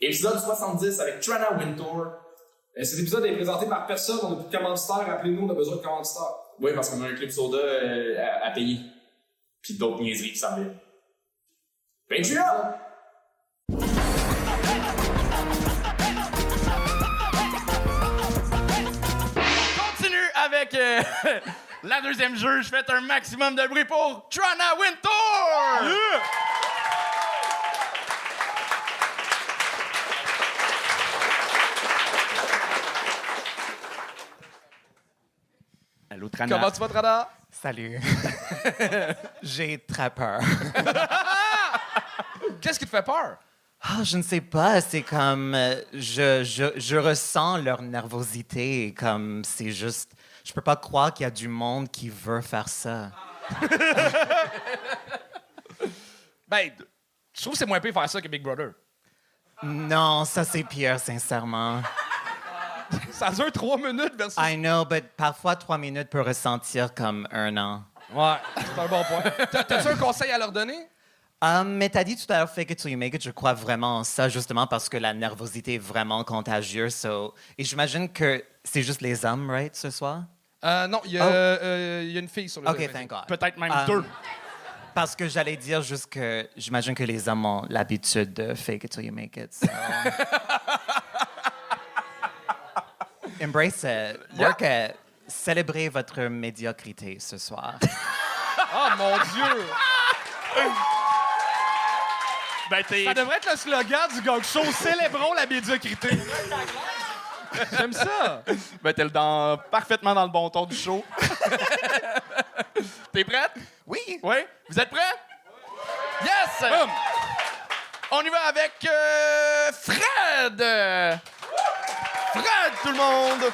Épisode 70 avec Trana Wintour. Euh, Cet épisode est présenté par personne, on n'a plus de commanditaire. Appelez-nous, on a besoin de commanditaire. Oui, parce qu'on a un club soda euh, à, à payer. Puis d'autres niaiseries qui s'en viennent. Patreon! continue avec euh, la deuxième jeu. Je fais un maximum de bruit pour Trana Wintour! Allô, Trana. Comment tu vas, Trana? Salut. J'ai très peur. Qu'est-ce qui te fait peur? Ah, je ne sais pas, c'est comme euh, je, je, je ressens leur nervosité, comme c'est juste je peux pas croire qu'il y a du monde qui veut faire ça. Ben, je trouve que c'est moins pire faire ça que Big Brother. Non, ça c'est pire, sincèrement. Ça dure trois minutes versus... I know, but parfois trois minutes peut ressentir comme un an. Ouais, c'est un bon point. T'as- T'as-tu un conseil à leur donner? Um, mais t'as dit tout à l'heure fake it till you make it. Je crois vraiment en ça, justement parce que la nervosité est vraiment contagieuse. so- Et j'imagine que c'est juste les hommes, right, ce soir? Euh, non, il y, a, Oh. euh, il y a une fille sur le OK, thank God. Peut-être même Um, deux. Parce que j'allais dire juste que j'imagine que les hommes ont l'habitude de fake it till you make it. so. Embrace it. Work it. Célébrez votre médiocrité ce soir. Oh mon Dieu! Ben. Ça devrait être le slogan du gang show. Célébrons la médiocrité. J'aime ça. Ben, t'es dans... parfaitement dans le bon ton du show. T'es prête? Oui. Oui? Vous êtes prêts? Yes! Boum. On y va avec euh, Fred! Fred, tout le monde!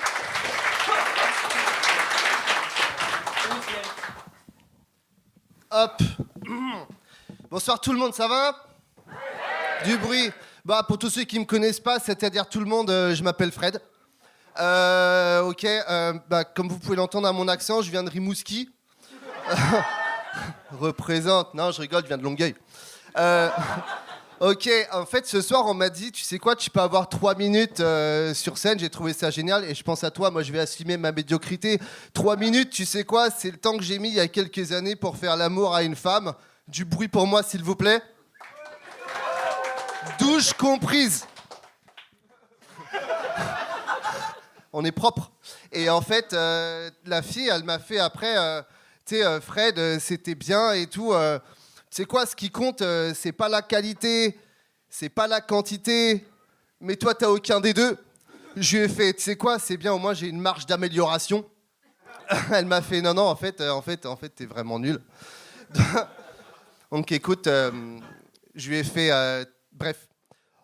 Hop. Bonsoir tout le monde, ça va? Du bruit. Bah pour tous ceux qui me connaissent pas, c'est-à-dire tout le monde, euh, je m'appelle Fred. Euh, euh, bah, comme vous pouvez l'entendre à mon accent, je viens de Rimouski. Représente. Non, je rigole, je viens de Longueuil. Ok. En fait, ce soir, on m'a dit, tu sais quoi, tu peux avoir trois minutes euh, sur scène. J'ai trouvé ça génial et je pense à toi. Moi, je vais assumer ma médiocrité. Trois minutes, tu sais quoi, c'est le temps que j'ai mis il y a quelques années pour faire l'amour à une femme. Du bruit pour moi, s'il vous plaît. Douche comprise. On est propre. Et en fait, euh, la fille, elle m'a fait après, euh, tu sais, Fred, c'était bien et tout. Sais quoi, ce qui compte, euh, c'est pas la qualité, c'est pas la quantité, mais toi, t'as aucun des deux. Je lui ai fait, tu sais quoi, c'est bien, au moins j'ai une marge d'amélioration. Elle m'a fait, non, non, en fait, euh, en fait, en fait, t'es vraiment nul. Donc écoute, euh, je lui ai fait, bref,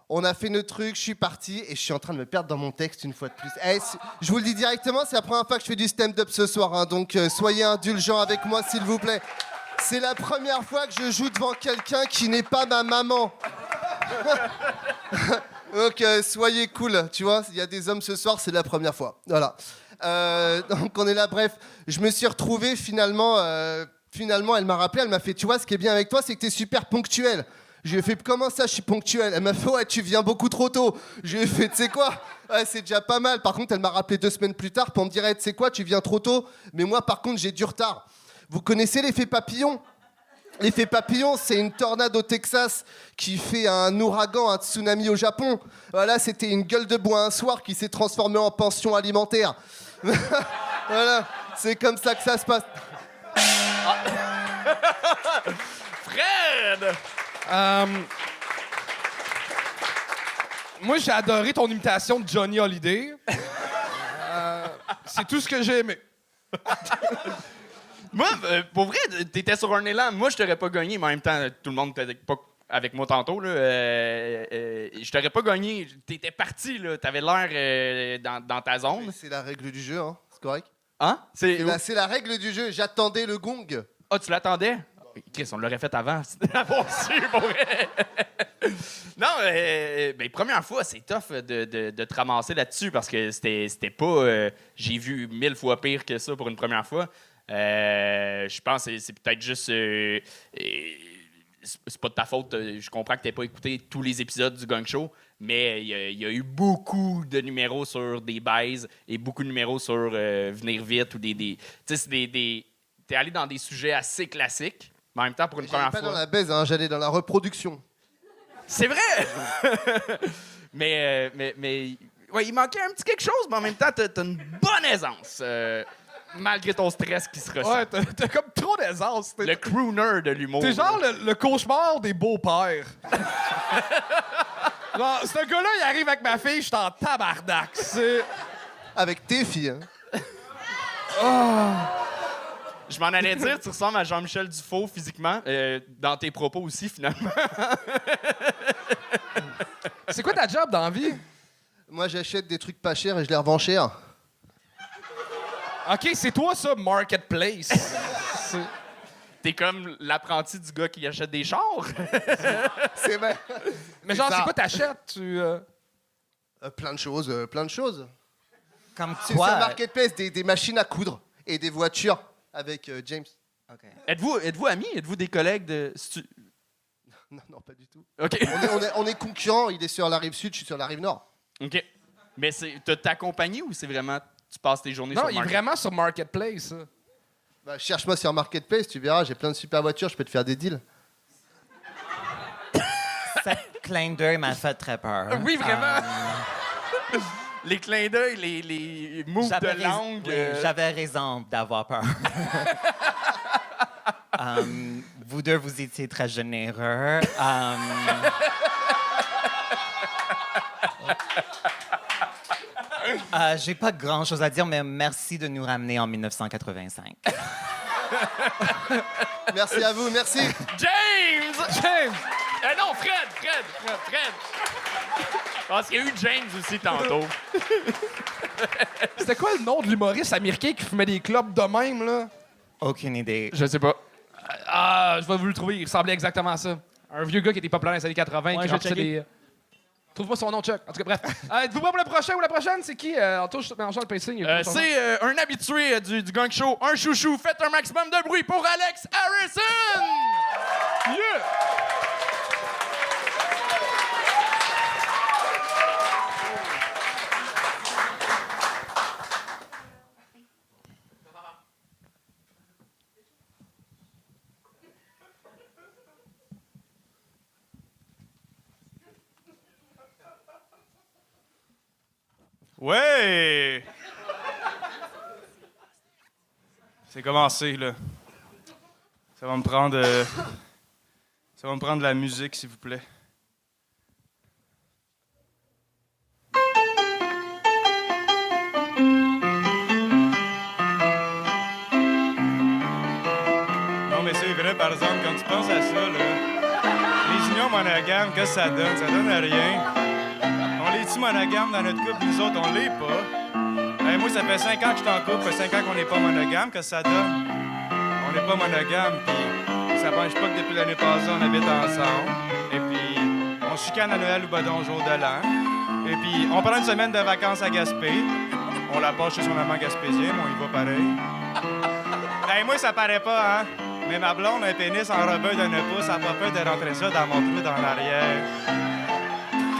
on a fait notre truc, je suis parti et je suis en train de me perdre dans mon texte une fois de plus. Eh, je vous le dis directement, c'est la première fois que je fais du stand-up ce soir, hein, donc soyez indulgents avec moi s'il vous plaît. C'est la première fois que je joue devant quelqu'un qui n'est pas ma maman. donc soyez cool, tu vois, il y a des hommes ce soir, c'est la première fois. Voilà. Euh, donc on est là, bref, je me suis retrouvé finalement, euh, finalement elle m'a rappelé, elle m'a fait, tu vois, ce qui est bien avec toi, c'est que tu es super ponctuel. Je lui ai fait comment ça, je suis ponctuel? Elle m'a fait ouais, tu viens beaucoup trop tôt. Je lui ai fait tu sais quoi? C'est déjà pas mal. Par contre, elle m'a rappelé deux semaines plus tard pour me dire tu sais quoi, tu viens trop tôt. Mais moi, par contre, j'ai du retard. Vous connaissez l'effet papillon? L'effet papillon, c'est une tornade au Texas qui fait un ouragan, un tsunami au Japon. Voilà, c'était une gueule de bois un soir qui s'est transformée en pension alimentaire. voilà, c'est comme ça que ça se passe. Fred! Euh, moi, j'ai adoré ton imitation de Johnny Hallyday. Euh, c'est tout ce que j'ai aimé. Moi, euh, pour vrai, t'étais sur un élan. Moi, je t'aurais pas gagné, mais en même temps, tout le monde était pas avec moi tantôt. Là, euh, euh, je t'aurais pas gagné. T'étais parti, là. T'avais l'air euh, dans, dans ta zone. C'est la règle du jeu, hein. c'est correct Hein? C'est... La, la règle du jeu. J'attendais le gong. Ah, tu l'attendais? Chris, on l'aurait fait avant. Avoir su, pour vrai. non, euh, ben, première fois, c'est tough de, de, de te ramasser là-dessus parce que c'était, c'était pas. euh, j'ai vu mille fois pire que ça pour une première fois. Euh, je pense que c'est, peut-être juste. euh, euh, c'est pas de ta faute. euh, Je comprends que t'aies pas écouté tous les épisodes du Gang Show, mais il y, a- il y a eu beaucoup de numéros sur des baises et beaucoup de numéros sur euh, venir vite ou des. des tu sais, des. des T'es allé dans des sujets assez classiques, mais en même temps, pour une première pas fois. dans la baise, hein, j'allais dans la reproduction. C'est vrai! mais, mais, mais ouais, il manquait un petit quelque chose, mais en même temps, t'as as une bonne aisance, euh, malgré ton stress qui se ressent. Ouais, t'as t'as comme trop d'aisance. T'es Le crooner de l'humour. t'es genre le, le cauchemar des beaux-pères. Genre, ce gars-là, il arrive avec ma fille, je suis en tabarnak. C'est. Avec tes filles. hein. Je m'en allais dire, tu ressembles à Jean-Michel Dufault physiquement, euh, dans tes propos aussi, finalement. C'est quoi ta job dans la vie? Moi, j'achète des trucs pas chers et je les revends cher. OK, c'est toi, ça, Marketplace. C'est- T'es comme l'apprenti du gars qui achète des chars. C'est vrai. Mais genre, c'est quoi t'achètes? Tu. euh, Euh, plein de choses, euh, plein de choses. Comme C'est sur quoi? Marketplace, des, des machines à coudre et des voitures avec euh, James. OK. Êtes-vous êtes amis? Êtes-vous des collègues de... stu- Non, non, pas du tout. OK. On est, on est, on est concurrents, il est sur la rive sud, je suis sur la rive nord. OK. Mais c'est- t'as ta compagnie ou c'est vraiment... Tu passes tes journées Non, sur il est Market- vraiment sur Marketplace. ça. Bah, cherche-moi sur Marketplace, tu verras, j'ai plein de super voitures, je peux te faire des deals. Ce clin d'œil m'a fait très peur. Oui, vraiment. les clins d'œil, les, les moves de rais- langue. oui, euh, J'avais raison d'avoir peur. Um, vous deux, vous étiez très généreux. Um, euh, J'ai pas grand chose à dire, mais merci de nous ramener en 1985. Merci à vous, merci. James! James! Eh non, Fred! Fred! Fred! Fred! Parce qu'il y a eu James aussi tantôt. C'était quoi le nom de l'humoriste américain qui fumait des clubs de même, là? Aucune idée. Je sais pas. Ah, je vais vous le trouver. Il ressemblait exactement à ça. Un vieux gars qui était populaire dans les années 80 Ouais, qui remplissait checké. Des. Trouve-moi son nom, Chuck. En tout cas, bref. Euh, Êtes-vous prêts pour le prochain ou la prochaine? C'est qui? Euh, en touche, mais en change le pacing. Euh, c'est euh, un habitué euh, du, du gang show, un chouchou. Faites un maximum de bruit pour Alex Harrison! Yeah! Ouais! C'est commencé, là. Ça va me prendre. euh, Ça va me prendre de la musique, s'il vous plaît. Non, mais c'est vrai, par exemple, quand tu penses à ça, là, les unions monogames, qu'est-ce que ça donne? Ça donne à rien. Monogames dans notre couple, nous autres, on l'est pas. Hey, moi, ça fait 5 ans que je suis en couple, ça fait 5 ans qu'on n'est pas monogame, que ça donne? On n'est pas monogame, puis ça penche pas que depuis l'année passée, on habite ensemble. Et puis, on chicane à Noël ou badon jour de l'an. Et puis, on prend une semaine de vacances à Gaspé. On la passe chez son amant gaspésien, mais on y va pareil. Hey, moi, ça paraît pas, hein? Mais ma blonde, un pénis enrobé d'un pouce, elle a pas peur de rentrer ça dans mon trou dans l'arrière.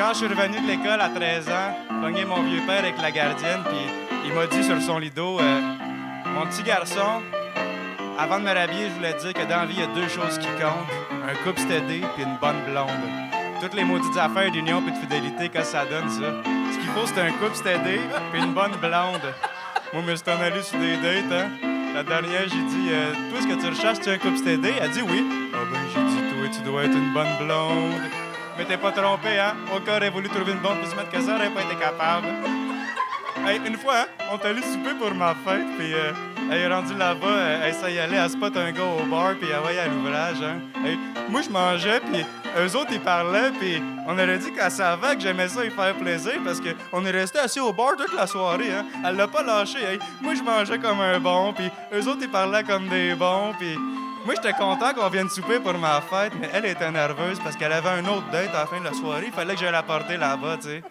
Quand je suis revenu de l'école à 13 ans, pogné mon vieux père avec la gardienne, puis il m'a dit sur son lido euh, Mon petit garçon, avant de me rhabiller, je voulais te dire que dans la vie, il y a deux choses qui comptent un couple stédé puis une bonne blonde. Toutes les maudites affaires d'union puis de fidélité, que ça donne, ça. Ce qu'il faut, c'est un couple stédé puis une bonne blonde. Moi, je me suis en allé sur des dates, hein. La dernière, j'ai dit, euh, toi, est-ce que tu recherches tu un couple stédé? Elle dit oui. Ah ben, j'ai dit, toi, tu dois être une bonne blonde. Mais t'es pas trompé, hein? Au cas, aurait voulu trouver une blonde plus mettre que ça, aurait pas été capable. Une fois, hein, on est allé souper pour ma fête, puis euh, elle est rendue là-bas, elle s'est y aller, elle spot un gars au bar, puis elle y à l'ouvrage. Hein. Moi, je mangeais, puis eux autres, ils parlaient, puis on aurait dit qu'elle savait que j'aimais ça y faire plaisir, parce qu'on est resté assis au bar toute la soirée. Hein. Elle l'a pas lâché. Hey. Moi, je mangeais comme un bon, puis eux autres, ils parlaient comme des bons, puis... Moi, j'étais content qu'on vienne souper pour ma fête, mais elle était nerveuse parce qu'elle avait un autre date à la fin de la soirée. Il fallait que j'aille la porter là-bas, tu sais.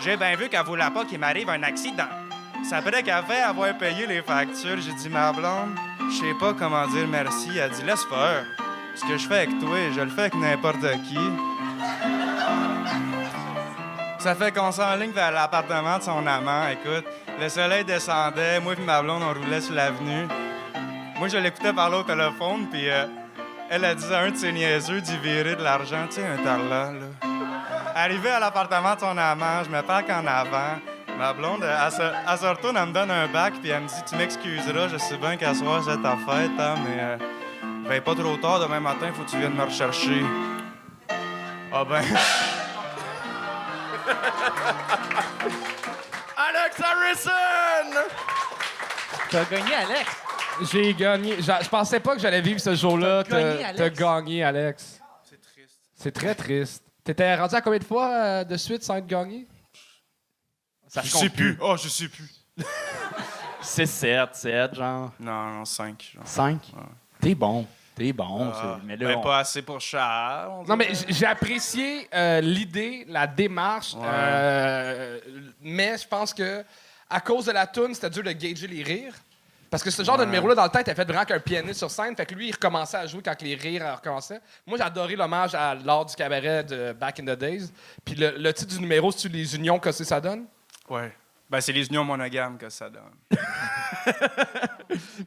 J'ai bien vu qu'elle voulait pas qu'il m'arrive un accident. C'est après qu'elle avoir payé les factures. J'ai dit, ma blonde, je sais pas comment dire merci. Elle dit, laisse faire. Ce que je fais avec toi, je le fais avec n'importe qui. Ça fait qu'on s'enligne vers l'appartement de son amant. Écoute, le soleil descendait, moi et ma blonde, on roulait sur l'avenue. Moi, je l'écoutais parler au téléphone, puis euh, elle a dit à un de ses niaiseux d'y virer de l'argent, tu sais, un tarlat, là. Arrivé à l'appartement de son amant, je me parque en avant. Ma blonde, elle, se, elle se retourne, elle me donne un bac, puis elle me dit Tu m'excuseras, je sais bien qu'à soir c'est ta fête, hein, mais euh, ben pas trop tard, demain matin, faut que tu viennes me rechercher. Ah ben. Alex Harrison! T'as gagné, Alex. J'ai gagné. Je pensais pas que j'allais vivre ce jour-là. T'as gagné, T'as Alex. t'as gagné, Alex. C'est triste. C'est très triste. T'étais rendu à combien de fois euh, de suite sans être gagné? Ça Je sais plus. Oh, je sais plus. 6, 7, 7, genre. Non, non, 5. Genre. 5. T'es bon. T'es bon. Ah, mais là, ben, on- pas assez pour Charles. on Non, mais j'ai apprécié euh, l'idée, la démarche, Ouais. euh, mais je pense que à cause de la toune, c'était dur de gager les rires. Parce que ce genre de numéro-là, dans le temps, était fait vraiment qu'un pianiste sur scène. Fait que lui, il recommençait à jouer quand les rires euh, recommençaient. Moi, adoré l'hommage à l'art du cabaret de Back in the Days. Puis le, le titre du numéro, c'est Les Unions que c'est ça donne? Ouais. Ben, c'est les unions monogames que ça donne.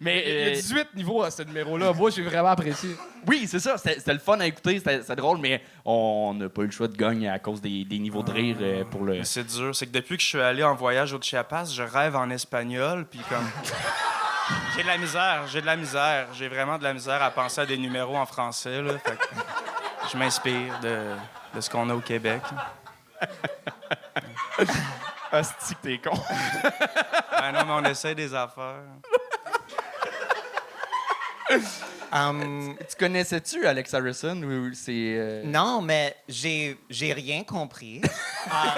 mais, Il y a euh, 18 niveaux à ce numéro-là. Moi, j'ai vraiment apprécié. oui, c'est ça. C'était le fun à écouter. C'était drôle, mais on n'a pas eu le choix de gagner à cause des, des niveaux de rire euh, pour le. C'est dur. C'est que depuis que je suis allé en voyage au Chiapas, je rêve en espagnol, puis comme. J'ai de la misère, j'ai de la misère. J'ai vraiment de la misère à penser à des numéros en français, là. Fait que je m'inspire de, de ce qu'on a au Québec. Que t'es con. Ben non, mais on essaie des affaires. Hum, tu connaissais-tu Alex Harrison ou c'est. euh, non, mais j'ai j'ai rien compris.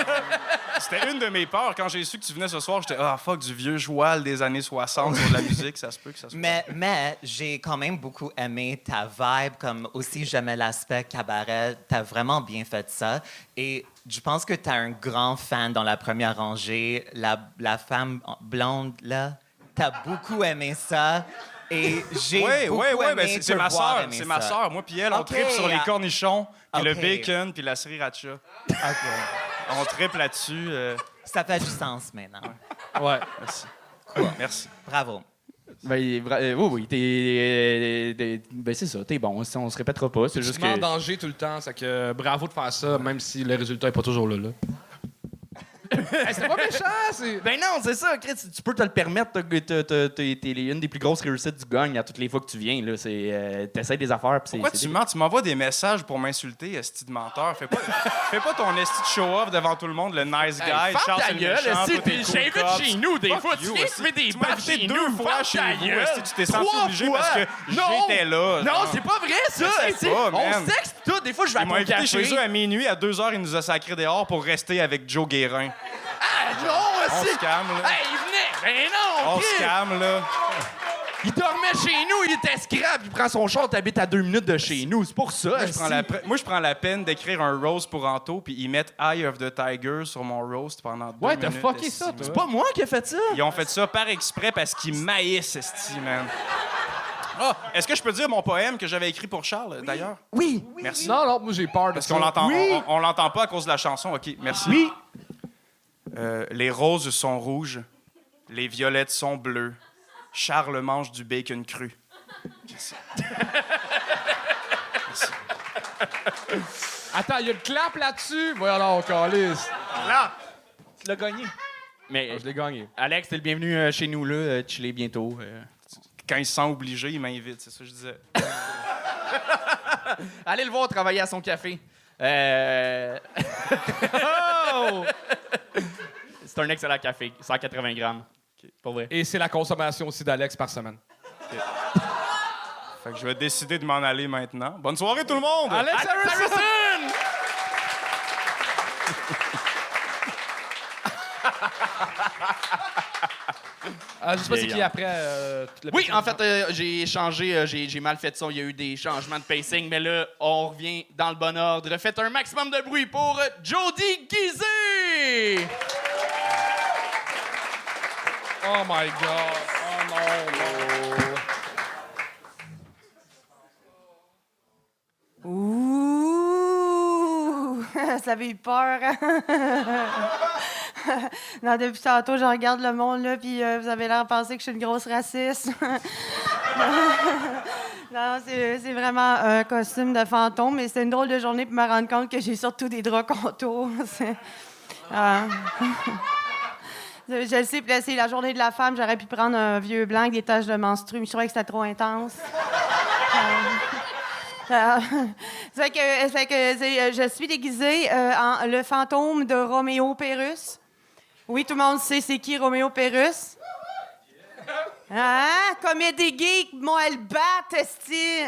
C'était une de mes peurs. Quand j'ai su que tu venais ce soir, j'étais Ah, fuck, du vieux joual des années 60 sur de la musique, ça se peut que ça se Mais, mais j'ai quand même beaucoup aimé ta vibe, comme aussi j'aimais l'aspect cabaret. T'as vraiment bien fait ça. Et je pense que t'as un grand fan dans la première rangée, la, la femme blonde, là. T'as beaucoup aimé ça. Et j'ai Oui, beaucoup oui, oui, aimé mais c'est ma soeur. C'est ma soeur. Moi puis elle, on Ok, tripe sur les cornichons, puis le bacon, puis la sriracha. OK. On tripe là-dessus. euh, Ça fait du sens maintenant. Ouais. merci. Merci. Bravo. Ben, euh, oui, oui, t'es. euh, t'es- ben, c'est ça, t'es bon. On se répétera pas. C'est juste mets en que. danger tout le temps. C'est que bravo de faire ça, même si le résultat n'est pas toujours là. là. Hey, C'était pas méchant, c'est. Ben non, c'est ça, Chris. Tu peux te le permettre. T'es une des plus grosses réussites du gagne à toutes les fois que tu viens. là. C'est, euh, T'essayes des affaires. c'est- Pourquoi c'est tu mens? Tu m'envoies des messages pour m'insulter, esti de menteur. Fais pas, fais pas ton esti de show-off devant tout le monde, le nice guy. Hey, Charles, ta c'est le gueule, j'invite chez nous des Fuck fois, tu viens fumer des chez deux nous, fois chez esti, tu t'es senti obligé parce que Non. j'étais là. Non, c'est pas vrai, ça! On man. se texte tout. Des fois, je vais à café. chez eux à minuit. À deux heures, il nous a sacré dehors pour rester avec Joe Guérin. Ah, non, On esti. se calme, là. Hey, il venait! Ben non! On se calme, là. Il dormait chez nous, il était scrap, il prend son char, t'habites à deux minutes de chez nous. C'est pour ça. Moi, je esti. prends la, pre- moi, je prends la peine d'écrire un roast pour Anto, puis ils mettent Eye of the Tiger sur mon roast pendant deux Ouais, minutes. t'as fucké esti. ça, toi. C'est pas moi qui ai fait ça. Ils ont fait ça par exprès parce qu'ils maïssent, esti, man. Ah, est-ce que je peux dire mon poème que j'avais écrit pour Charles, d'ailleurs? Oui. Merci. Non, non, moi j'ai peur de Parce ça. qu'on l'entend, Oui. on, on l'entend pas à cause de la chanson. OK, merci. Oui. Euh, les roses sont rouges, les violettes sont bleues. Charles mange du bacon cru. Attends, il y a le clap là-dessus? Voyons là, calisse. Là. Tu l'as gagné. Mais Ah, Je l'ai gagné. Alex, t'es le bienvenu euh, chez nous, là. euh, chiller bientôt. euh. Quand il se sent obligé, il m'invite, c'est ça que je disais. Allez le voir travailler à son café. Euh... Oh! C'est un excellent café, 180 grammes. Pas vrai. Et c'est la consommation aussi d'Alex par semaine. Fait que je vais décider de m'en aller maintenant. Bonne soirée tout le monde! Alex Harrison! Euh, je sais pas c'est qui après. Euh, oui, en fait, euh, j'ai changé, euh, j'ai mal fait ça. Il y a eu des changements de pacing, mais là, on revient dans le bon ordre. Faites un maximum de bruit pour Jody Guizé! Oh my God! Oh non! Oh. Ouh! Ça avait eu peur. non, depuis tantôt, je regarde le monde, là, puis euh, vous avez l'air de penser que je suis une grosse raciste. non, c'est c'est vraiment un costume de fantôme, mais c'est une drôle de journée pour me rendre compte que j'ai surtout des draps contours. Ah. Je le sais, c'est la journée de la femme, j'aurais pu prendre un vieux blanc avec des taches de menstru, mais je trouvais que c'était trop intense. Euh, c'est que, que euh, je suis déguisée euh, en le fantôme de Roméo Pérus. Oui, tout le monde sait c'est qui Roméo Pérus? Hein? Comédie geek, bat, esti.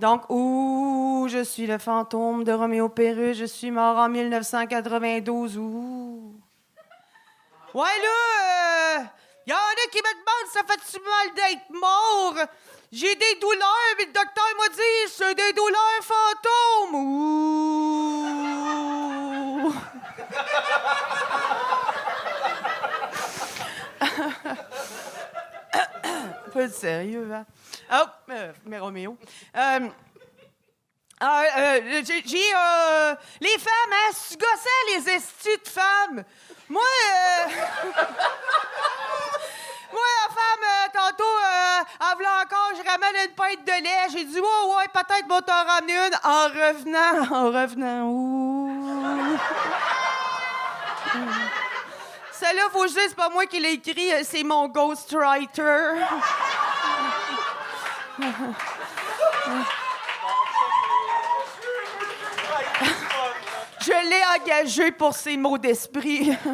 Donc, ouh, je suis le fantôme de Roméo Pérus, je suis mort en 1992, ouh. Ouais, là, il y en a qui me demandent ça fait-tu mal d'être mort? J'ai des douleurs, mais le docteur m'a dit c'est des douleurs fantômes. Ouh. Pas de sérieux, hein? Oh, euh, mais Roméo. Euh, ah, euh, j'ai. les femmes, hein? Tu gossais les estis de femmes? Moi, Moi, la femme, tantôt, elle voulait encore, je ramène une pinte de lait. J'ai dit, ouais, ouais, peut-être, va t'en ramener une. En revenant, en revenant, ouh. Celle-là, faut dise, c'est pas moi qui l'ai écrit, euh, c'est mon ghostwriter. Je l'ai engagé pour ses mots d'esprit.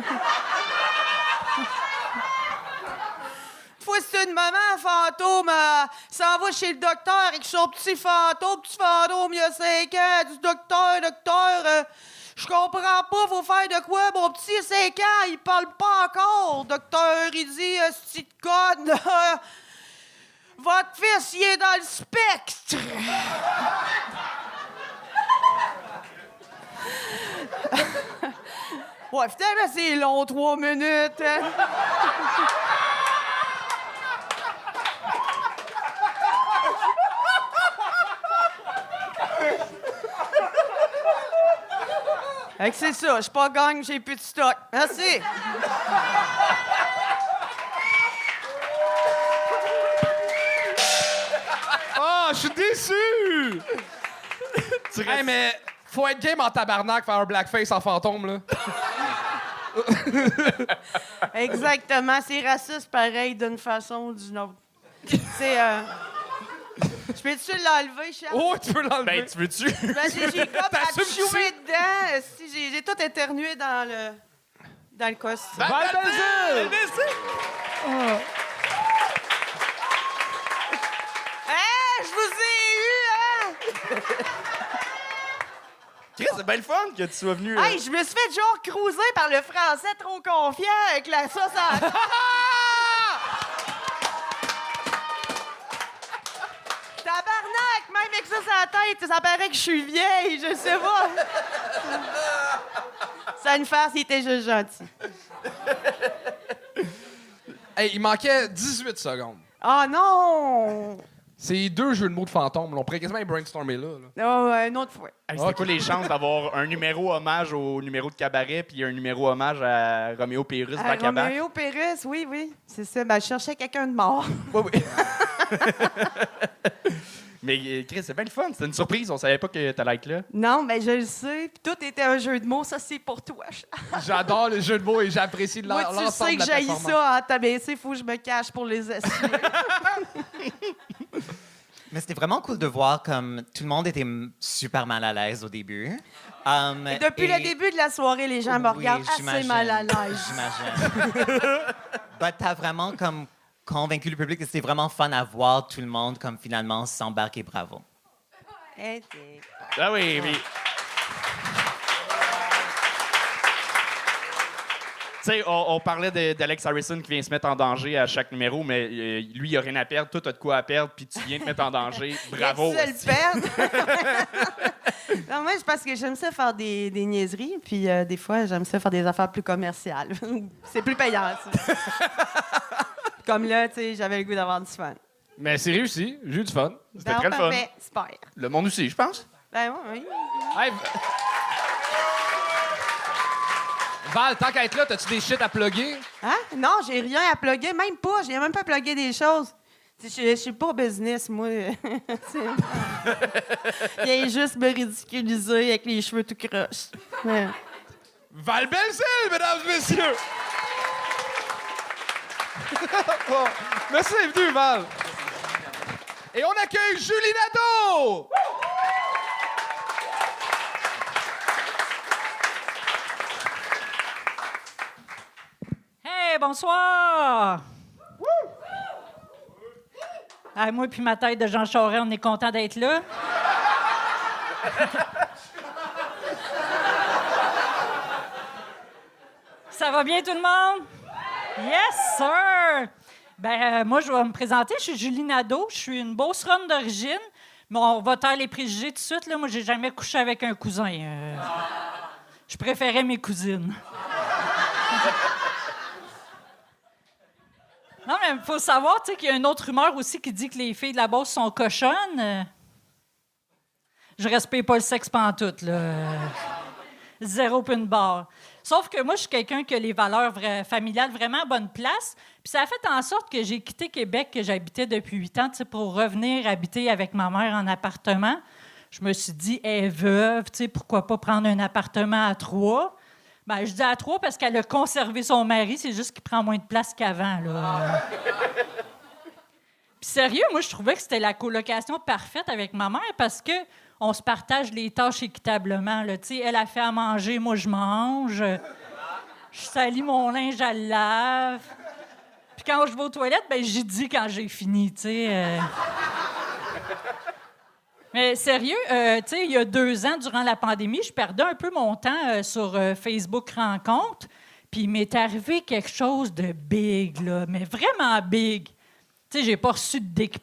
Fois c'est une maman fantôme, euh, s'en va chez le docteur avec son petit fantôme, petit fantôme, il y a cinq ans, du docteur, docteur, euh, je comprends pas, faut faire de quoi, mon petit, il a cinq ans, il parle pas encore. Docteur, il dit, ce petit conne, là, votre fils, il est dans le spectre. Ouais, finalement, c'est long, trois minutes. Fait que c'est ça, je suis pas gagne, j'ai plus de stock. Merci. Ah, je suis déçu! Hey, mais faut être game en tabarnak faire un blackface en fantôme, là. Exactement, c'est raciste pareil d'une façon ou d'une autre. C'est. Euh... Je peux-tu l'enlever, Charles? Oh, tu peux l'enlever. Ben, tu veux-tu? Ben, j'ai j'ai comme T'assumes-tu? dedans. Si, j'ai j'ai tout éternué dans le. dans le costume. Val Belzile! Hein? Je vous ai eu, hein? Chris, c'est bien le fun que tu sois venu. euh, Hey, je me suis fait genre cruiser par le français trop confiant avec la sauce à la Tabarnak! Même avec ça sur la tête, ça paraît que je suis vieille, je sais pas. Ça une farce, il était juste gentil. Hey, il manquait 18 secondes. Oh non! C'est deux jeux de mots de fantôme. On pourrait quasiment brainstormer là. là. Oh, ouais, une autre fois. hey, C'était Ok. quoi les chances d'avoir un numéro hommage au numéro de cabaret puis un numéro hommage à Roméo Pérus Ah, à back? Roméo Pérez, oui, oui. C'est ça. Ben, je cherchais quelqu'un de mort. Oui, oui. Mais euh, Chris, c'est bien le fun. C'était une surprise. On savait pas que t'allais être là. Non, mais je le sais. Puis tout était un jeu de mots. Ça, c'est pour toi. J'adore le jeu de mots et j'apprécie l'en- Moi, l'ensemble tu sais de que la j'ai performance. ça en tabassé. Faut que je me cache pour les essuyer. Mais c'était vraiment cool de voir comme tout le monde était super mal à l'aise au début. Um, Et Depuis et- le début de la soirée, les gens me Oui, regardent assez mal à l'aise. J'imagine. But t'as vraiment comme convaincu le public que c'était vraiment fun à voir tout le monde comme finalement s'embarquer bravo. Ah oui, oui. Tu sais, on, on parlait d'Alex Harrison qui vient se mettre en danger à chaque numéro, mais euh, lui, il a rien à perdre. Toi, t'as de quoi à perdre, puis tu viens te mettre en danger. Bravo. Tu le perdre? non, moi, c'est parce que j'aime ça faire des, des niaiseries, puis euh, des fois, j'aime ça faire des affaires plus commerciales. c'est plus payant, ça. Comme là, tu sais, j'avais le goût d'avoir du fun. Mais c'est réussi. J'ai eu du fun. C'était très le fun. parfait, super. Le monde aussi, je pense. Ben oui. Hey, V- Val, tant qu'à être là, t'as-tu des shit à plugger? Hein? Non, j'ai rien à plugger, même pas. J'ai même pas plugué des choses. Je je suis pas business, moi. Il est juste me ridiculiser avec les cheveux tout croches. Ouais. Val Belzile, mesdames et messieurs! bon, merci d'être venu, Val. Et on accueille Julie Nadeau! Hey, bonsoir! Ah, moi puis ma tête de Jean Charest, on est content d'être là. Ça va bien tout le monde? Yes, sir! Ben, euh, moi, je vais me présenter. Je suis Julie Nadeau. Je suis une Beauceronne d'origine. Mais on va taire les préjugés tout de suite. Là. Moi, j'ai jamais couché avec un cousin. Euh, je préférais mes cousines. Non, mais il faut savoir qu'il y a une autre rumeur aussi qui dit que les filles de la Beauce sont cochonnes. Je respecte pas le sexe pantoute, là. Zéro pin barre. Sauf que moi, je suis quelqu'un qui a les valeurs vra- familiales vraiment à bonne place. Puis ça a fait en sorte que j'ai quitté Québec, que j'habitais depuis huit ans, pour revenir habiter avec ma mère en appartement. Je me suis dit, elle est veuve, pourquoi pas prendre un appartement à trois? Ben, je dis à trois parce qu'elle a conservé son mari, c'est juste qu'il prend moins de place qu'avant, là. Puis sérieux, moi, je trouvais que c'était la colocation parfaite avec ma mère parce que on se partage les tâches équitablement. Elle a fait à manger, moi, je mange. Je salis mon linge, elle le lave. Puis quand je vais aux toilettes, ben, j'y dis quand j'ai fini, euh. Mais sérieux, euh, il y a deux ans, durant la pandémie, je perdais un peu mon temps euh, sur euh, Facebook Rencontre. Puis il m'est arrivé quelque chose de big, mais vraiment big. Tu j'ai pas reçu de dick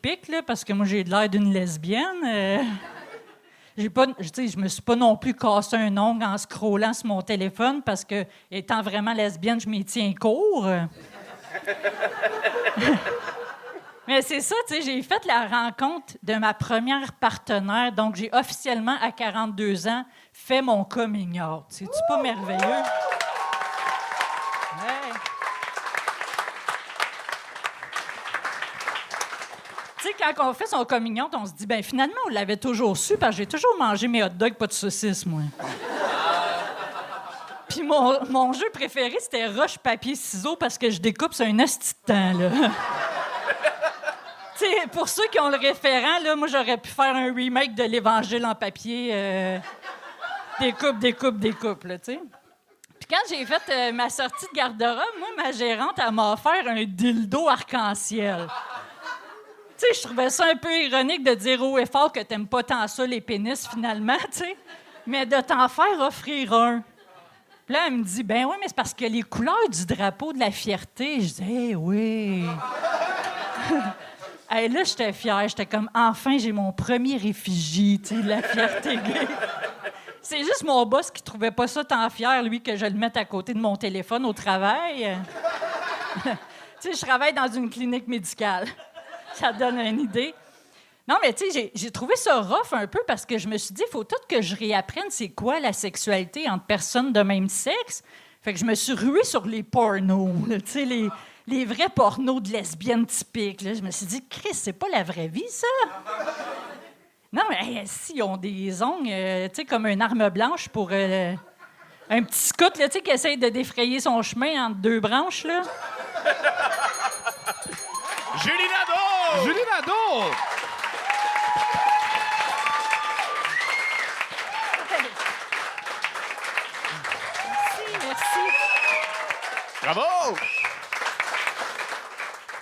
parce que moi, j'ai l'air d'une lesbienne. J'ai pas, je me suis pas non plus cassé un ongle en scrollant sur mon téléphone parce que, étant vraiment lesbienne, je m'y tiens court. Mais c'est ça, j'ai fait la rencontre de ma première partenaire, donc j'ai officiellement, à 42 ans, fait mon coming out. C'est-tu pas merveilleux? Quand on fait son coming out, on se dit, ben finalement, on l'avait toujours su, parce que j'ai toujours mangé mes hot dogs, pas de saucisses, moi. Puis mon, mon jeu préféré, c'était roche, papier, ciseaux, parce que je découpe sur un esti de temps, là. Tu sais, pour ceux qui ont le référent, là, moi, j'aurais pu faire un remake de l'Évangile en papier. euh, découpe, découpe, découpe, là, tu sais. Puis quand j'ai fait euh, ma sortie de garde-robe, moi, ma gérante, elle m'a offert un dildo arc-en-ciel. Je trouvais ça un peu ironique de dire haut et fort que t'aimes pas tant ça, les pénis, finalement. Mais de t'en faire offrir un. Puis là, elle me dit, ben oui, mais c'est parce que les couleurs du drapeau de la fierté. Je dis, eh oui. Hey, là, j'étais fière. J'étais comme, enfin, j'ai mon premier réfugié, tu de la fierté gay. C'est juste mon boss qui trouvait pas ça tant fier, lui, que je le mette à côté de mon téléphone au travail. tu sais, je travaille dans une clinique médicale. Ça donne une idée. Non, mais tu sais, j'ai- trouvé ça rough un peu parce que je me suis dit, il faut tout que je réapprenne c'est quoi la sexualité entre personnes de même sexe. Fait que je me suis ruée sur les pornos, tu sais, les, vrais pornos de lesbiennes typiques. Je me suis dit, Chris, c'est pas la vraie vie, ça? Non, mais hey, si, ils ont des ongles, euh, tu sais, comme une arme blanche pour euh, un petit scout, tu sais, qui essaye de défrayer son chemin entre deux branches, là. Julie Nadeau! Julie Nadeau! Merci, merci. Bravo!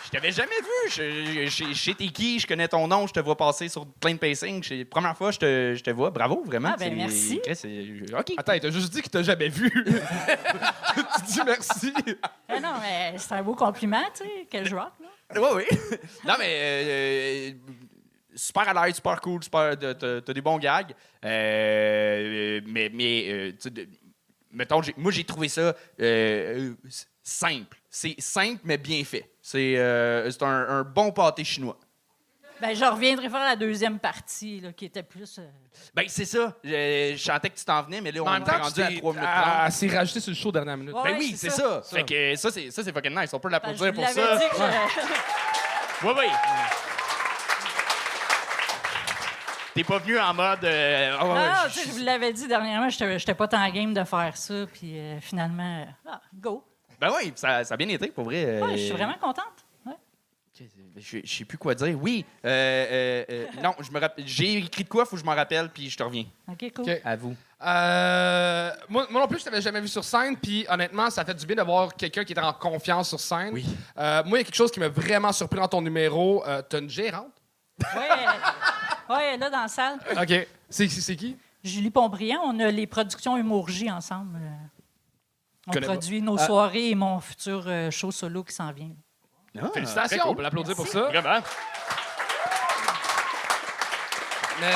Je t'avais jamais vu. Je, je, je- je sais t'es qui, je connais ton nom, je te vois passer sur plein de pacing. C'est la première fois que je te, je te vois. Bravo, vraiment. Ah, ben, C'est- merci. Chris, c'est- OK. Attends, il t'a juste dit qu'il t'a jamais vu. tu dis merci. Ah non, mais c'est un beau compliment, tu sais, que je rock, là. Oui, oui. non, mais euh, super à l'aise, super cool, super. T'as, des bons gags. Euh, mais, mais euh, mettons, moi, j'ai trouvé ça euh, euh, simple. C'est simple, mais bien fait. C'est, euh, c'est un, un bon pâté chinois. Ben, je reviendrai faire la deuxième partie, là, qui était plus. euh, Ben, c'est ça. Je, je sentais que tu t'en venais, mais là, on même est rendu à tu 3 minutes à, 30. à s'y rajouter sur le show dernière minute. Ouais. Ben oui, c'est ça. Ça. Fait que ça, c'est ça, c'est fucking nice. On peut ben, je l'applaudir vous pour l'avais ça. dit que je- Oui, oui. T'es pas venu en mode. euh, Ah ouais, Non, non, je- tu sais, je vous l'avais dit dernièrement, j'étais j'étais pas tant game de faire ça, puis euh, finalement, euh, ah, go. Ben oui, ça, ça a bien été, pour vrai. euh, Ouais, je suis vraiment contente. Ok, Je, je sais plus quoi dire. Oui, euh, euh, euh, non, je me rappelle. J'ai écrit de quoi, faut que je m'en rappelle, puis je te reviens. OK, cool. À vous. Euh, moi, moi non plus, je t'avais jamais vu sur scène, puis honnêtement, ça fait du bien d'avoir quelqu'un qui est en confiance sur scène. Oui. Euh, moi, il y a quelque chose qui m'a vraiment surpris dans ton numéro. Euh, T'as une gérante? Ouais, euh, ouais, là, dans la salle, OK. C'est qui? Julie Pombriand, on a les productions Humour J ensemble. euh. On pas. produit nos Ah. soirées et mon futur euh, show solo qui s'en vient. Ah, Félicitations, cool. on peut l'applaudir pour ça. Vraiment. Mais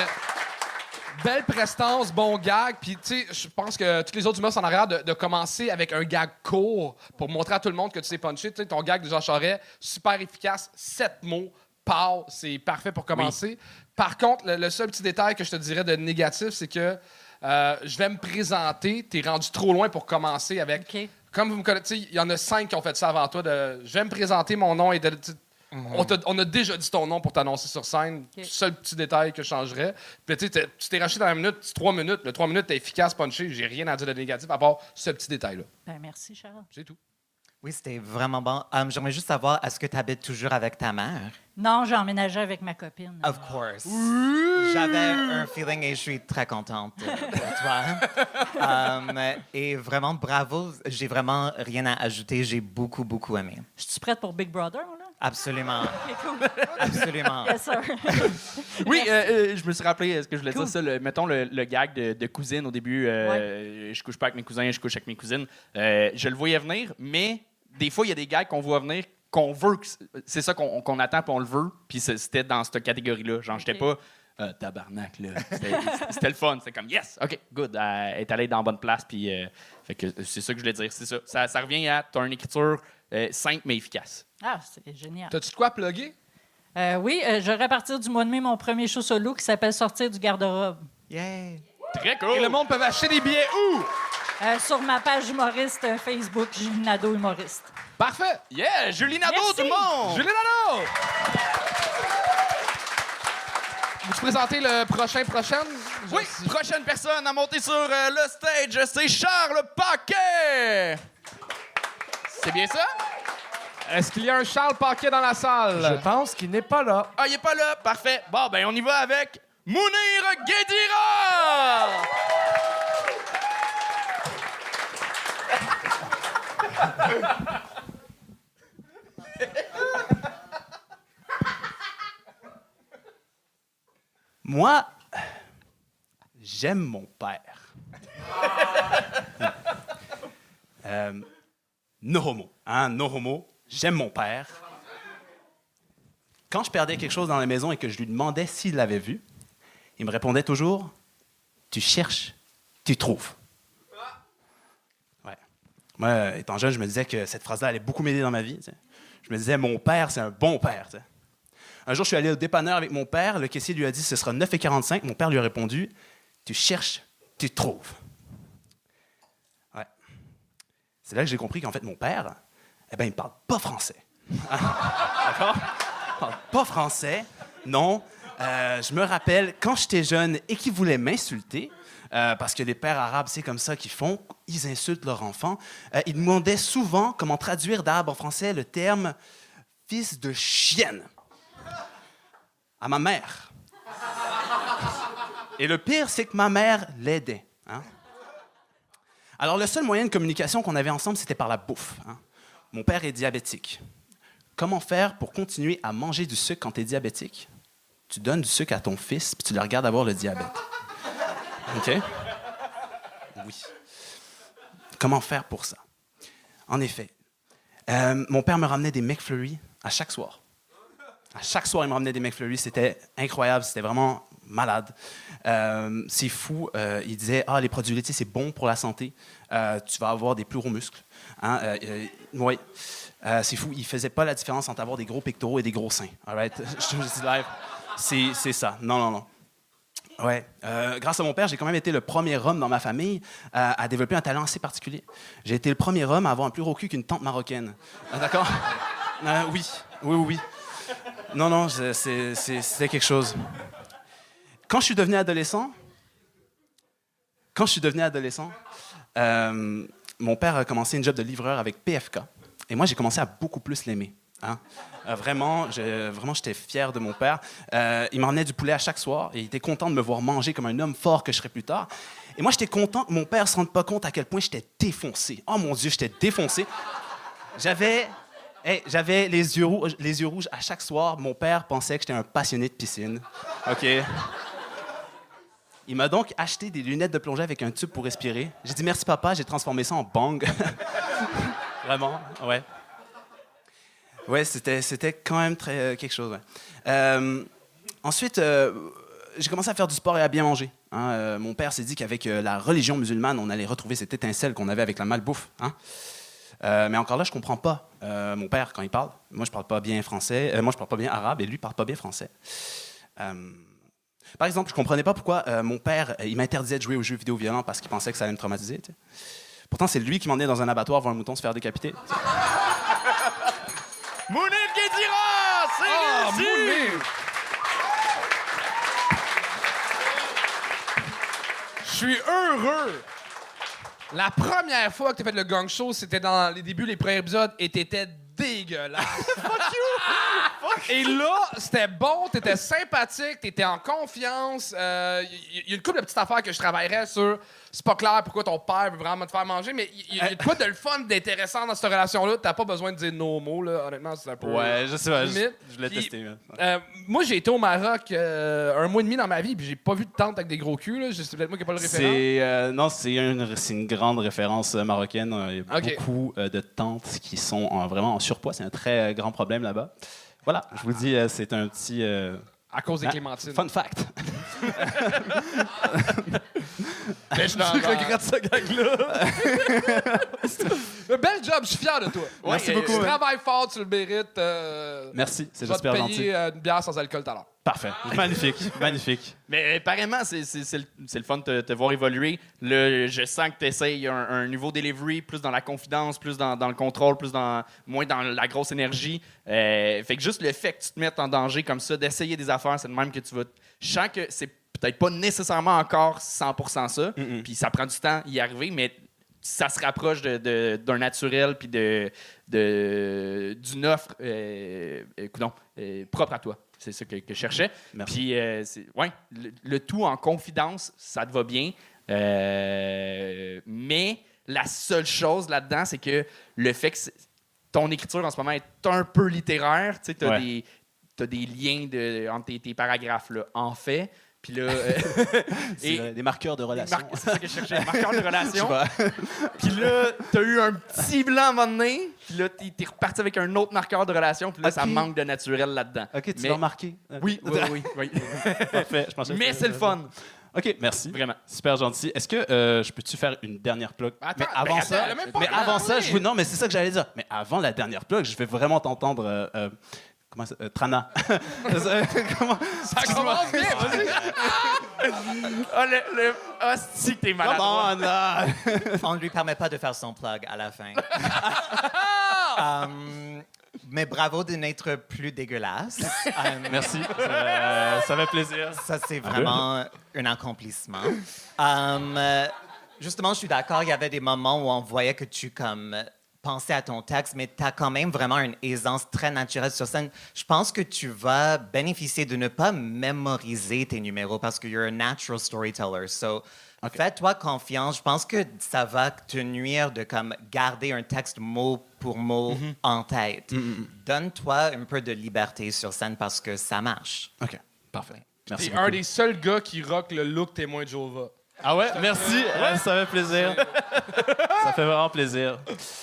belle prestance, bon gag. Puis, tu sais, je pense que tous les autres humoristes en arrière de, de commencer avec un gag court pour montrer à tout le monde que tu sais puncher. Tu sais, ton gag de Jean Charest, super efficace, sept mots, pow, c'est parfait pour commencer. Par contre, le, le seul petit détail que je te dirais de négatif, c'est que euh, je vais me présenter. Tu es rendu trop loin pour commencer avec. OK. Comme vous me connaissez, il y en a cinq qui ont fait ça avant toi. De, je vais me présenter mon nom et de. tu- on, a déjà dit ton nom pour t'annoncer sur scène. Seul petit détail que je changerais. Puis tu t'es- racheté dans la minute, c'est trois minutes. Le trois minutes, t'es efficace, punché. J'ai rien à dire de négatif à part ce petit détail-là. Ben, merci, Charles. C'est tout. Oui, c'était vraiment bon. Um, J'aimerais juste savoir, est-ce que tu habites toujours avec ta mère? Non, j'ai emménagé avec ma copine. Of course. J'avais un feeling et je suis très contente euh, pour toi. Um, et vraiment, bravo. J'ai vraiment rien à ajouter. J'ai beaucoup, beaucoup aimé. Je suis prête pour Big Brother, là? Absolument. Cool. Absolument. Yes, sir. Oui, euh, euh, je me suis rappelé euh, ce que je voulais Cool. dire. Ça, le- mettons le, le gag de, de cousine au début. euh, Je couche pas avec mes cousins, je couche avec mes cousines. Euh, je le voyais venir, mais des fois, il y a des gags qu'on voit venir qu'on veut. C'est ça qu'on attend puis on le veut. Puis c'était dans cette catégorie-là. Genre, j'étais pas. euh, tabarnak, là. C'était- le fun. C'était comme, yes, OK, good. Elle est allée dans la bonne place. Puis, euh, fait que c'est ça que je voulais dire. C'est ça. ça. ça revient à, t'as une écriture euh, simple mais efficace. Ah, c'est génial. T'as-tu de quoi plugger? Euh, oui, euh, j'aurai à partir du mois de mai mon premier show solo qui s'appelle Sortir du garde-robe. Yay. Très cool. Et le monde peut acheter des billets où? Euh, sur ma page humoriste euh, Facebook, Julie Nadeau humoriste. Parfait. Yeah, Julie Nadeau, Merci. tout le monde! Julie Nadeau! Vous présentez le prochain prochaine? Oui, prochaine personne à monter sur euh, le stage, c'est Charles Paquet. C'est bien ça? Est-ce qu'il y a un Charles Paquet dans la salle? Je pense qu'il n'est pas là. Ah, il est pas là. Parfait. Bon, ben, on y va avec Mounir Guédira. Moi, j'aime mon père. euh, no homo, hein, no homo. J'aime mon père. Quand je perdais quelque chose dans la maison et que je lui demandais s'il l'avait vu, il me répondait toujours Tu cherches, tu trouves. Moi, étant jeune, je me disais que cette phrase-là allait beaucoup m'aider dans ma vie. Je me disais Mon père, c'est un bon père. Un jour, je suis allé au dépanneur avec mon père. Le caissier lui a dit ce sera 9,45. Mon père lui a répondu Tu cherches, tu trouves. Ouais. C'est là que j'ai compris qu'en fait, mon père, eh ben, il ne parle pas français. D'accord? Il parle pas français. Non. Euh, je me rappelle, quand j'étais jeune et qu'il voulait m'insulter, euh, parce que les pères arabes, c'est comme ça qu'ils font, ils insultent leurs enfants, euh, ils demandaient souvent comment traduire d'arabe en français le terme fils de chienne à ma mère. Et le pire, c'est que ma mère l'aidait. hein. Alors, le seul moyen de communication qu'on avait ensemble, c'était par la bouffe. hein. Mon père est diabétique. Comment faire pour continuer à manger du sucre quand tu es diabétique? Tu donnes du sucre à ton fils, puis tu le regardes avoir le diabète. OK? Oui. Comment faire pour ça? En effet, euh, mon père me ramenait des McFlurry à chaque soir. À chaque soir, il me ramenait des McFlurry. C'était incroyable. C'était vraiment malade. Euh, c'est fou. Euh, il disait Ah, les produits laitiers, c'est bon pour la santé. Tu vas avoir des plus gros muscles. Hein? Euh, c'est fou. Il faisait pas la différence entre avoir des gros pectoraux et des gros seins. All? Je le dis c'est ça. Non, non, non. Ouais. Euh, grâce à mon père, j'ai quand même été le premier homme dans ma famille euh, à développer un talent assez particulier. J'ai été le premier homme à avoir un plus gros cul qu'une tante marocaine. Ah, D'accord? Euh, oui. Oui, oui, oui. Non, non, c'était quelque chose. Quand je suis devenu adolescent, quand je suis devenu adolescent, euh, mon père a commencé une job de livreur avec PFK. Et moi, j'ai commencé à beaucoup plus l'aimer. Hein? Euh, vraiment, vraiment, j'étais fier de mon père. Euh, il m'emmenait du poulet à chaque soir et il était content de me voir manger comme un homme fort que je serais plus tard. Et moi, j'étais content que mon père se rende pas compte à quel point j'étais défoncé. Oh mon Dieu, j'étais défoncé. J'avais les yeux rouges, les yeux rouges à chaque soir. Mon père pensait que j'étais un passionné de piscine. Ok. Il m'a donc acheté des lunettes de plongée avec un tube pour respirer. J'ai dit merci papa, j'ai transformé ça en bang. Vraiment, ouais. Ouais, c'était, c'était quand même très euh, quelque chose. Euh, ensuite, euh, j'ai commencé à faire du sport et à bien manger. hein. Mon père s'est dit qu'avec la religion musulmane, on allait retrouver cette étincelle qu'on avait avec la malbouffe. hein. Mais encore là, je comprends pas mon père quand il parle. Moi, je parle pas bien français. Moi, je parle pas bien arabe et lui parle pas bien français. Par exemple, je comprenais pas pourquoi mon père il m'interdisait de jouer aux jeux vidéo violents parce qu'il pensait que ça allait me traumatiser. Pourtant, c'est lui qui m'emmenait dans un abattoir voir un mouton se faire décapiter. Mounir Guédira! C'est réussi! Mounir! Je suis heureux. La première fois que tu as fait le gang show, c'était dans les débuts, les premiers épisodes, et t'étais dégueulasse. Fuck you! Et là, c'était bon, t'étais sympathique, t'étais en confiance. Euh, Il y, y a une couple de petites affaires que je travaillerais sur. C'est pas clair pourquoi ton père veut vraiment te faire manger, mais il y, a- y a de quoi de le fun, d'intéressant dans cette relation-là. T'as pas besoin de dire nos mots, là. Honnêtement, c'est un peu. je sais pas. limite. je voulais tester. euh, moi, j'ai été au Maroc euh, un mois et demi dans ma vie, puis j'ai pas vu de tente avec des gros culs. là. C'est peut-être moi qui n'ai pas le référent. Euh, non, c'est une, c'est une grande référence euh, marocaine. Il y a beaucoup euh, de tantes qui sont en- vraiment en surpoids. C'est un très euh, grand problème là-bas. Voilà, je vous dis, euh, c'est un petit euh, À cause des hein, clémentines. fun fact. Mais je regrette ce gag-là? Bel job, je suis fier de toi. Merci beaucoup, Tu ouais. travailles fort, tu le mérites. euh, Merci, c'est je vais te super payer gentil. euh, une bière sans alcool tout à l'heure. Parfait, magnifique, magnifique. Mais pareillement, c'est c'est- c'est le, c'est le fun de te, te voir évoluer. Le, je sens que tu essayes un, un niveau delivery, plus dans la confidence, plus dans, dans le contrôle, plus dans, moins dans la grosse énergie. Euh, fait que juste le fait que tu te mettes en danger comme ça, d'essayer des affaires, c'est le même que tu vas. Je sens que c'est peut-être pas nécessairement encore 100% ça, puis ça prend du temps y arriver, mais ça se rapproche de- de- d'un naturel puis de, de- d'une offre euh, euh, coudonc, euh, propre à toi. C'est ça que, que je cherchais. Merci. Puis, euh, ouais, le, le tout en confidence, ça te va bien. Euh, mais la seule chose là-dedans, c'est que le fait que ton écriture en ce moment est un peu littéraire, tu sais, Ouais. des, t'as des liens de, entre tes, tes paragraphes, là, en fait. Puis là, euh, et- des marqueurs de relation. Mar- C'est ça que je cherchais, marqueur de relation. Puis là, t'as eu un petit blanc à un moment donné, puis là, t'es reparti avec un autre marqueur de relation, puis là, ça manque de naturel là-dedans. Ok, tu Mais- l'as remarqué. Oui, oui, oui. oui. Parfait, je pensais que Mais c'est le fun, Ok, merci. vraiment. Super gentil. Est-ce que euh, je peux-tu faire une dernière plug? Attends, mais avant ben, ça, attends, mais avant ça, je veux, non, mais c'est ça que j'allais dire. Mais avant la dernière plug, je vais vraiment t'entendre. euh, euh, comment ça, euh, Trana. comment? Ça commence bien, vas-y. Le, le... Si que t'es maladroit. on, ne lui permet pas de faire son plug à la fin. Um, mais bravo de n'être plus dégueulasse. Um, Merci. Euh, ça fait plaisir. Ça, c'est vraiment un accomplissement. Um, euh, justement, je suis d'accord, il y avait des moments où on voyait que tu comme pensais à ton texte, mais tu as quand même vraiment une aisance très naturelle sur scène. Je pense que tu vas bénéficier de ne pas mémoriser tes numéros parce que you're a natural storyteller. So, fais-toi confiance. Je pense que ça va te nuire de comme garder un texte mot pour mot en tête. Donne-toi un peu de liberté sur scène parce que ça marche. OK, parfait. Merci T'es un des seuls gars qui rock le look témoin de Jova. Ah ouais? Merci. Ça fait plaisir. ça fait vraiment plaisir.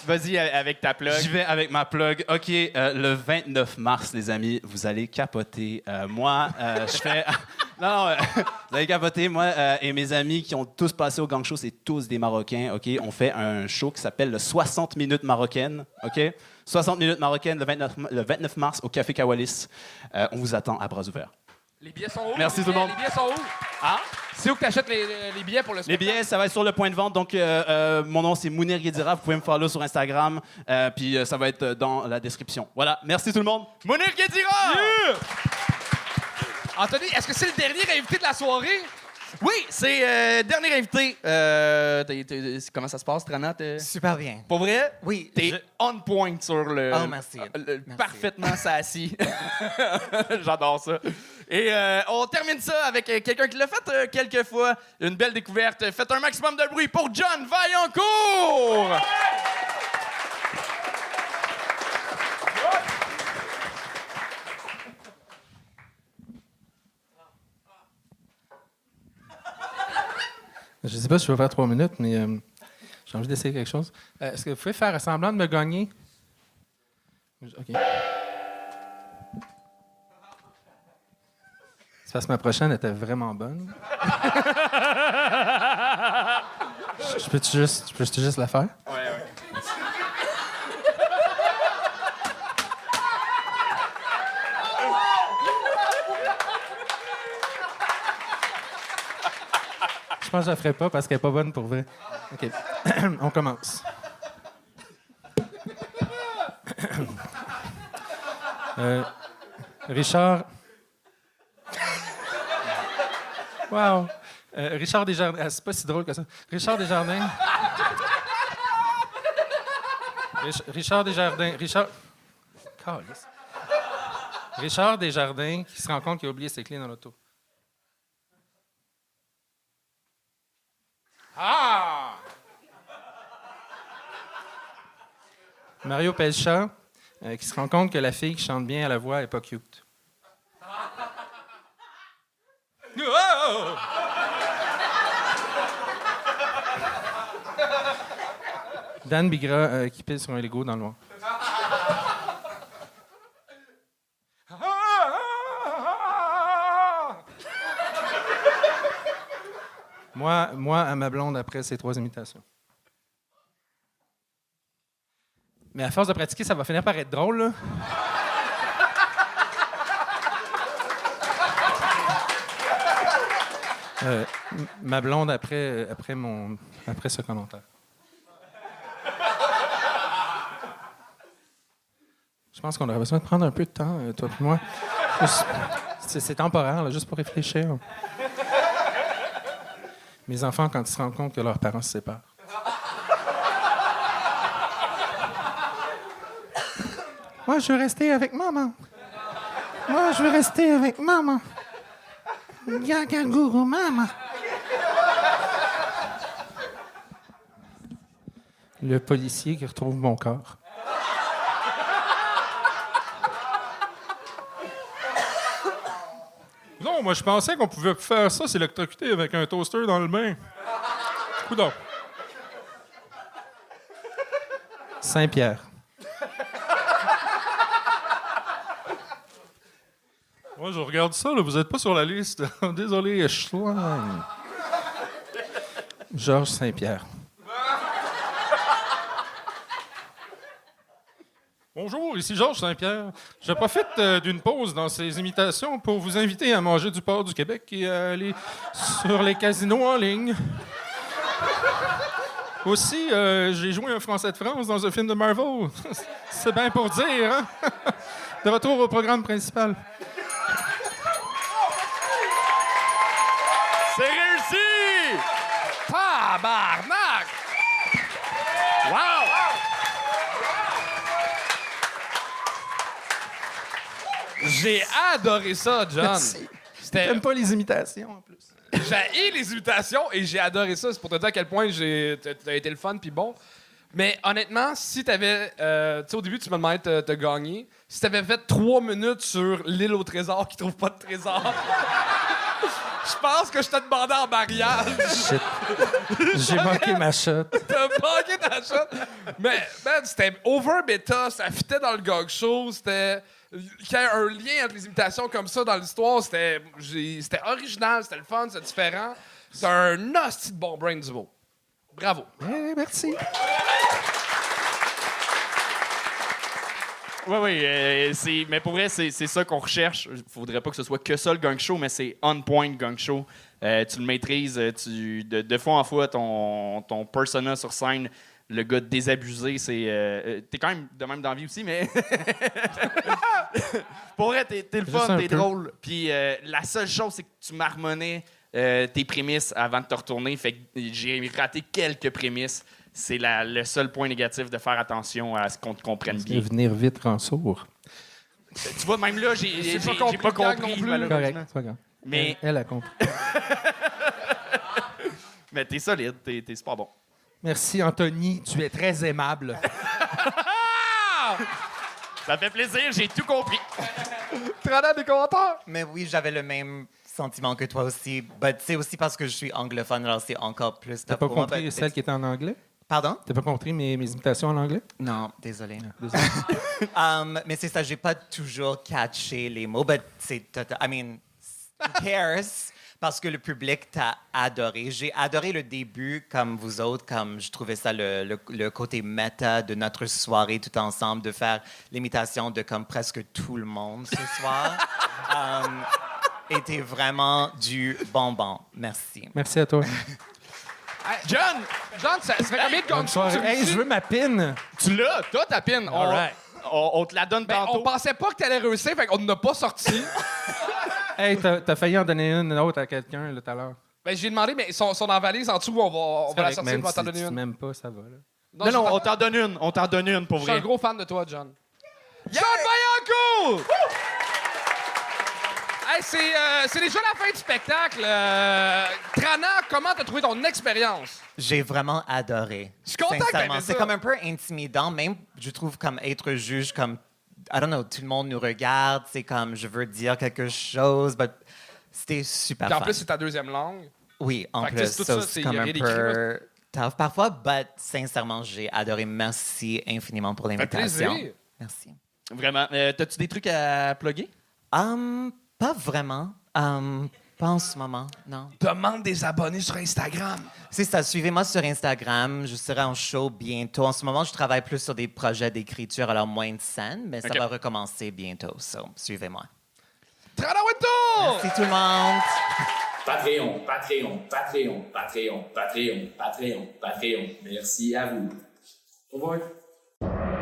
Vas-y avec ta plug. J'y vais avec ma plug. OK, euh, le 29 mars, les amis, vous allez capoter. Euh, moi, euh, je fais... non, non, vous allez capoter. Moi euh, et mes amis qui ont tous passé au gang show, c'est tous des Marocains. OK, on fait un show qui s'appelle le 60 minutes marocaines. OK? 60 minutes marocaines le 29, ma- le 29 mars au Café Kawalis. Euh, on vous attend à bras ouverts. Les billets sont où? Merci tout le monde. Les billets sont où? Ah? C'est où que t'achètes les, les billets pour le Les spectacle? billets, ça va être sur le point de vente. Donc, euh, euh, mon nom, c'est Mounir Guédira. Vous pouvez me follow sur Instagram. Euh, puis, euh, ça va être dans la description. Voilà. Merci tout le monde. Mounir Guédira! Anthony, est-ce que c'est le dernier invité de la soirée? Oui, c'est euh, dernier invité. Euh, t'es- t'es- comment ça se passe, Trana? Super bien. Pour vrai? Oui. T'es je- on point sur le. Oh, merci. le- Merci. Parfaitement sassy. J'adore ça. Et euh, on termine ça avec euh, quelqu'un qui l'a fait euh, quelques fois. Une belle découverte. Faites un maximum de bruit pour John Vaillancourt! Je sais pas si je vais faire trois minutes, mais euh, j'ai envie d'essayer quelque chose. Est-ce que vous pouvez faire semblant de me gagner? OK. C'est parce que ma prochaine était vraiment bonne. je je peux-tu juste, je peux-tu juste la faire? Ouais, ouais. Je pense que je la ferai pas parce qu'elle est pas bonne pour vrai. OK. On commence. Euh, Richard. Wow. Euh, Richard Desjardins. Ah, c'est pas si drôle que ça. Richard Desjardins. Rich- Richard Desjardins. Richard. Calisse. Richard Desjardins qui se rend compte qu'il a oublié ses clés dans l'auto. Ah! Mario Pelchat, euh, qui se rend compte que la fille qui chante bien à la voix est pas cute. Dan Bigra, euh, qui pile sur un Lego dans le noir. Moi, moi, à ma blonde après ces trois imitations. Mais à force de pratiquer, ça va finir par être drôle, là. Euh, ma blonde après, après, mon, après ce commentaire. Je pense qu'on aurait besoin de prendre un peu de temps, euh, toi et moi. C'est temporaire, là, juste pour réfléchir. Mes enfants, quand ils se rendent compte que leurs parents se séparent. Moi, je veux rester avec maman. Moi, je veux rester avec maman. Gaga gourou, maman. Le policier qui retrouve mon corps. Non, moi, je pensais qu'on pouvait faire ça, s'électrocuter avec un toaster dans le bain. Coudon. Saint-Pierre. Moi, je regarde ça, vous n'êtes pas sur la liste. Désolé, Schlein. Georges Saint-Pierre. Bonjour, ici Georges Saint-Pierre. Je profite euh, d'une pause dans ces imitations pour vous inviter à manger du porc du Québec et à aller sur les casinos en ligne. Aussi, euh, j'ai joué un Français de France dans un film de Marvel. C'est bien pour dire, hein? De retour au programme principal. J'ai adoré ça, John. C'était. J'aime pas les imitations, en plus. J'ai les imitations et j'ai adoré ça. C'est pour te dire à quel point j'ai t'as- t'as été le fun puis bon. Mais honnêtement, si t'avais. euh, tu sais, au début, tu me demandais de te gagner. Si t'avais fait trois minutes sur l'île au trésor qui trouve pas de trésor, Je pense que je t'ai demandé en mariage. Shit. J'ai manqué ma shot. T'as manqué ta shot. Mais, man, c'était over beta, ça fitait dans le gog show, c'était. Qu'il y ait un lien entre les imitations comme ça dans l'histoire, c'était original, c'était le fun, c'était différent. C'est un hostie de bon brain du beau. Bravo. Eh, merci. Oui, oui, euh, c'est- mais pour vrai, c'est c'est ça qu'on recherche. Faudrait pas que ce soit que ça le gang show, mais c'est on point gang show. Euh, tu le maîtrises, euh, tu, de, de fois en fois, ton, ton persona sur scène, le gars désabusé, c'est. euh, euh, t'es quand même de même dans la vie aussi, mais. pour vrai, t'es t'es le fun, un t'es peu. drôle. Puis euh, la seule chose, c'est que tu marmonnais euh, tes prémices avant de te retourner. Fait que j'ai raté quelques prémices. C'est la- le seul point négatif de faire attention à ce qu'on te comprenne bien. Venir vite rend sourd. Tu vois, même là, j'ai j'ai- J'ai pas j'ai compris pas compris. non plus. malheureusement. Correct, c'est pas grave. Mais, Elle, elle a compris. mais t'es solide, t'es t'es super bon. Merci, Anthony. Tu es très aimable. Ça fait plaisir, j'ai tout compris. Trana des commentaires? Mais oui, j'avais le même sentiment que toi aussi. But c'est aussi parce que je suis anglophone, alors c'est encore plus T'as pas moi, compris but celle qui était en anglais? Pardon? T'as pas compris mes, mes imitations en anglais? Non, désolé. Désolé. Um, mais c'est ça, j'ai pas toujours catché les mots, but c'est total- I mean, who cares? Parce que le public t'a adoré. J'ai adoré le début, comme vous autres, comme je trouvais ça le, le- le côté méta de notre soirée tout ensemble, de faire l'imitation de comme presque tout le monde ce soir. um, était vraiment du bonbon. Merci. Merci à toi. John, John, ça, ça fait combien de tu Hey, je veux ma pin. tu l'as. Toi, ta pin. On, All right. On, on te la donne ben, tantôt. on pensait pas que t'allais réussir, fait qu'on n'a pas sorti. Hey, t'as failli en donner une autre à quelqu'un tout à l'heure. ben, j'ai demandé, mais ils sont, sont dans la valise en dessous, on va, on va la sortir, même on va t'en si donner une. m'aimes pas, ça va. Là. Non, non, on t'en- donne une. On t'en donne une pour Je suis un vrai. gros fan de toi, John. John Vaillancourt! Hey, c'est, euh, déjà la fin du spectacle. Euh, Trana, comment t'as trouvé ton expérience? J'ai vraiment adoré. Je suis content C'est comme un peu intimidant, même, je trouve, comme être juge, comme, I don't know, tout le monde nous regarde, c'est comme, je veux dire quelque chose, but c'était super Puis en fun. plus, c'est ta deuxième langue. oui, en Fait plus, c'est tout ça, ça, c'est c'est- comme un peu tough parfois, but sincèrement, j'ai adoré. Merci infiniment pour l'invitation. plaisir. Merci. Vraiment. Euh, T'as-tu des trucs à plugger? Um, pas vraiment. Um, pas en ce moment, non. Demande des abonnés sur Instagram. C'est ça, suivez-moi sur Instagram. Je serai en show bientôt. En ce moment, je travaille plus sur des projets d'écriture, alors moins de scène, mais ça va recommencer bientôt. So, suivez-moi. Trana Wintour! Merci tout le monde. Patreon, Patreon, Patreon, Patreon, Patreon, Patreon, Patreon. Merci à vous. Au revoir.